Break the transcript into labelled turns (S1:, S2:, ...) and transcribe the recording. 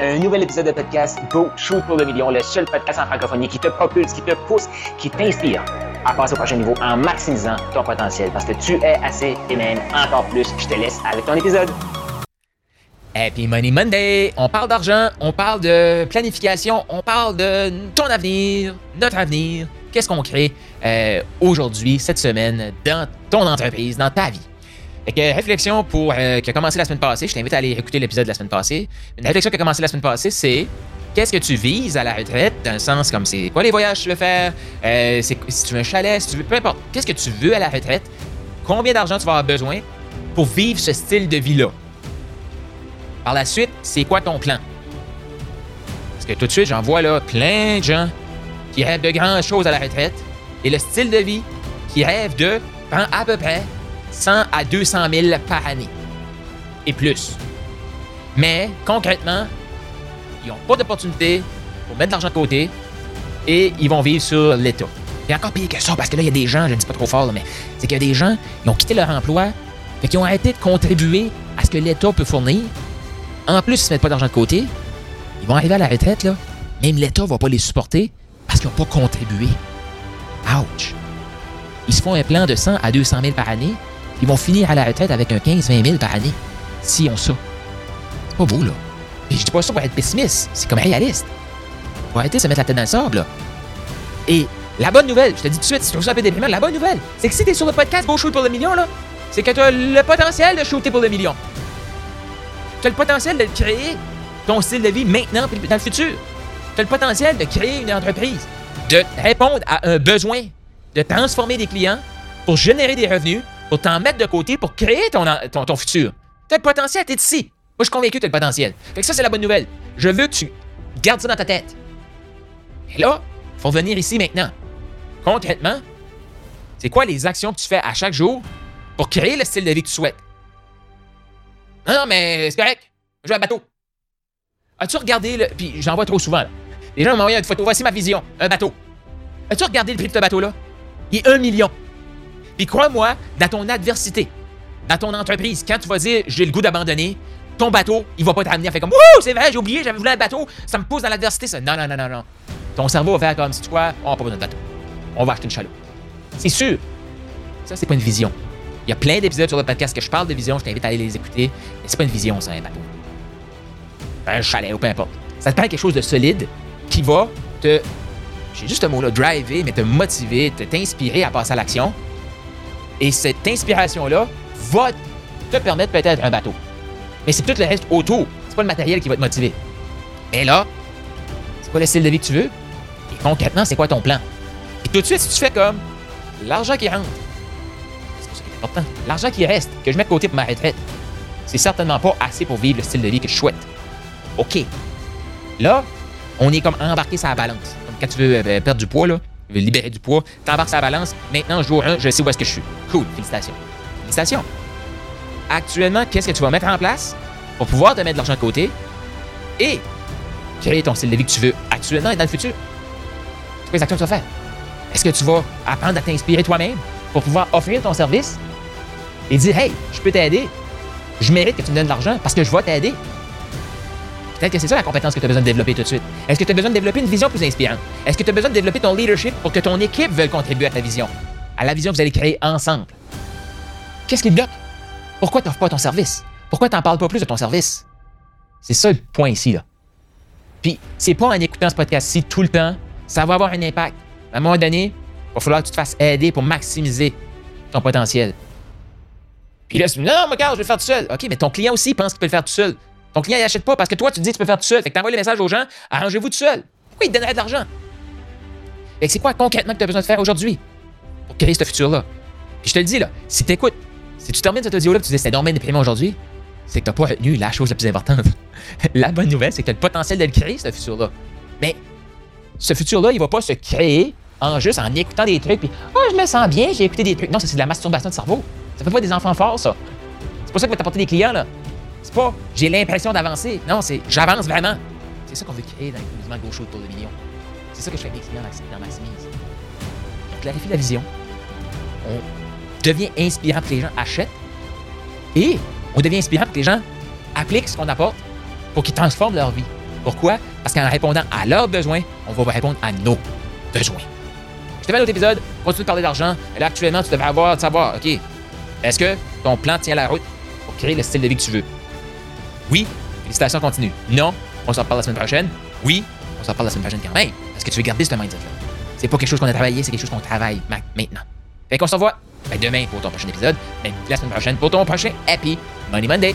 S1: Un nouvel épisode de podcast Go Shoot pour le million, le seul podcast en francophonie qui te propulse, qui te pousse, qui t'inspire à passer au prochain niveau en maximisant ton potentiel parce que tu es assez et même encore plus. Je te laisse avec ton épisode.
S2: Happy Money Monday! On parle d'argent, on parle de planification, on parle de ton avenir, notre avenir. Qu'est-ce qu'on crée euh, aujourd'hui, cette semaine, dans ton entreprise, dans ta vie? Fait que réflexion pour euh, qui a commencé la semaine passée, je t'invite à aller écouter l'épisode de la semaine passée. Une réflexion qui a commencé la semaine passée, c'est qu'est-ce que tu vises à la retraite, dans le sens comme c'est quoi les voyages que tu veux faire, euh, c'est, si tu veux un chalet, si tu veux, peu importe, qu'est-ce que tu veux à la retraite, combien d'argent tu vas avoir besoin pour vivre ce style de vie-là? Par la suite, c'est quoi ton plan? Parce que tout de suite, j'en vois là plein de gens qui rêvent de grandes choses à la retraite et le style de vie qui rêve de prend à peu près 100 à 200 000 par année et plus. Mais concrètement, ils n'ont pas d'opportunité pour mettre de l'argent de côté et ils vont vivre sur l'État. Et encore pire que ça, parce que là, il y a des gens, je ne dis pas trop fort, mais c'est qu'il y a des gens, ils ont quitté leur emploi, fait qu'ils ont arrêté de contribuer à ce que l'État peut fournir. En plus, ils ne mettent pas d'argent de côté. Ils vont arriver à la retraite, là. Même l'État ne va pas les supporter parce qu'ils n'ont pas contribué. Ouch! Ils se font un plan de 100 à 200 000 par année. Ils vont finir à la retraite avec un 15-20 000 par année. S'ils ont ça. C'est pas beau, là. Et je dis pas ça pour être pessimiste. C'est comme réaliste. Faut arrêter de se mettre la tête dans le sable, là. Et la bonne nouvelle, je te dis tout de suite, si tu trouves ça un peu déprimant, la bonne nouvelle, c'est que si t'es sur le podcast Go Shoot pour le million, là, c'est que tu as le potentiel de shooter pour le million. Tu as le potentiel de créer ton style de vie maintenant et dans le futur. Tu as le potentiel de créer une entreprise, de répondre à un besoin, de transformer des clients pour générer des revenus, pour t'en mettre de côté, pour créer ton, ton, ton futur. Tu as le potentiel, tu es ici. Moi, je suis convaincu que tu as le potentiel. Fait que ça, c'est la bonne nouvelle. Je veux que tu gardes ça dans ta tête. Et là, faut venir ici maintenant. Concrètement, c'est quoi les actions que tu fais à chaque jour pour créer le style de vie que tu souhaites? Non, non, mais c'est correct. Je veux un bateau. As-tu regardé le. Puis j'en vois trop souvent, là. Les gens envoyé une photo. Voici ma vision. Un bateau. As-tu regardé le prix de ce bateau-là? Il est un million. Puis crois-moi, dans ton adversité, dans ton entreprise, quand tu vas dire j'ai le goût d'abandonner, ton bateau, il va pas t'amener à faire comme Wouh, c'est vrai, j'ai oublié, j'avais voulu un bateau, ça me pousse dans l'adversité, ça. Non, non, non, non, non. Ton cerveau va faire comme si tu on n'a pas besoin de bateau. On va acheter une chaloupe. C'est sûr. Ça, c'est pas une vision. Il y a plein d'épisodes sur le podcast que je parle de vision, je t'invite à aller les écouter. Mais c'est pas une vision, c'est un bateau. Un chalet ou peu importe. Ça te prend quelque chose de solide qui va te. J'ai juste un mot là, driver, mais te motiver, t'inspirer à passer à l'action. Et cette inspiration-là va te permettre peut-être un bateau. Mais c'est tout le reste autour. C'est pas le matériel qui va te motiver. Mais là, c'est quoi le style de vie que tu veux? Et concrètement, c'est quoi ton plan? Et tout de suite, si tu fais comme l'argent qui rentre, c'est qui est important, l'argent qui reste, que je mets de côté pour ma retraite, c'est certainement pas assez pour vivre le style de vie que je souhaite. OK. Là, on est comme embarqué sur la balance. Comme quand tu veux euh, perdre du poids, là, libérer du poids, t'embarques la balance. Maintenant, jour 1, je sais où est-ce que je suis. Cool, félicitations. Félicitations. Actuellement, qu'est-ce que tu vas mettre en place pour pouvoir te mettre de l'argent de côté et créer ton style de vie que tu veux actuellement et dans le futur? C'est quoi actions que tu vas faire? Est-ce que tu vas apprendre à t'inspirer toi-même pour pouvoir offrir ton service et dire Hey, je peux t'aider. Je mérite que tu me donnes de l'argent parce que je vais t'aider. Peut-être que c'est ça la compétence que tu as besoin de développer tout de suite. Est-ce que tu as besoin de développer une vision plus inspirante? Est-ce que tu as besoin de développer ton leadership pour que ton équipe veuille contribuer à ta vision? À la vision que vous allez créer ensemble. Qu'est-ce qui bloque? Pourquoi tu n'offres pas ton service? Pourquoi tu n'en parles pas plus de ton service? C'est ça le point ici, là. Puis, c'est pas en écoutant ce podcast-ci tout le temps, ça va avoir un impact. À un moment donné, il va falloir que tu te fasses aider pour maximiser ton potentiel. Puis là, tu dis, non, mais regarde, je vais le faire tout seul. OK, mais ton client aussi pense qu'il peut le faire tout seul. Ton client, il n'achète pas parce que toi, tu te dis que tu peux faire tout seul. Fait que tu envoies le message aux gens, arrangez-vous tout seul. Pourquoi il te donnerait de l'argent? Fait que c'est quoi concrètement que tu as besoin de faire aujourd'hui pour créer ce futur-là? Puis je te le dis, là, si tu écoutes, si tu termines cet audio-là tu dis c'est énormément déprimant aujourd'hui, c'est que tu n'as pas retenu la chose la plus importante. la bonne nouvelle, c'est que tu as le potentiel de le créer, ce futur-là. Mais ce futur-là, il va pas se créer en juste en écoutant des trucs, puis oh, je me sens bien, j'ai écouté des trucs. Non, ça, c'est de la masturbation de cerveau. Ça fait pas des enfants forts, ça. C'est pour ça que va t'apporter des clients, là. C'est pas j'ai l'impression d'avancer. Non, c'est j'avance vraiment. C'est ça qu'on veut créer dans le mouvement gauche autour de millions. C'est ça que je fais avec mes clients dans Maximise. On clarifie la vision. On devient inspirant que les gens achètent. Et on devient inspirant que les gens appliquent ce qu'on apporte pour qu'ils transforment leur vie. Pourquoi? Parce qu'en répondant à leurs besoins, on va répondre à nos besoins. Je te fais un autre épisode, continue de parler d'argent. Là, actuellement, tu devrais avoir de savoir, OK, est-ce que ton plan tient la route pour créer le style de vie que tu veux? Oui, félicitations, continue. Non, on s'en parle la semaine prochaine. Oui, on s'en parle la semaine prochaine quand même. Parce que tu veux garder ce mindset-là. C'est pas quelque chose qu'on a travaillé, c'est quelque chose qu'on travaille maintenant. Fait qu'on se revoit ben, demain pour ton prochain épisode, mais la semaine prochaine pour ton prochain Happy Money Monday.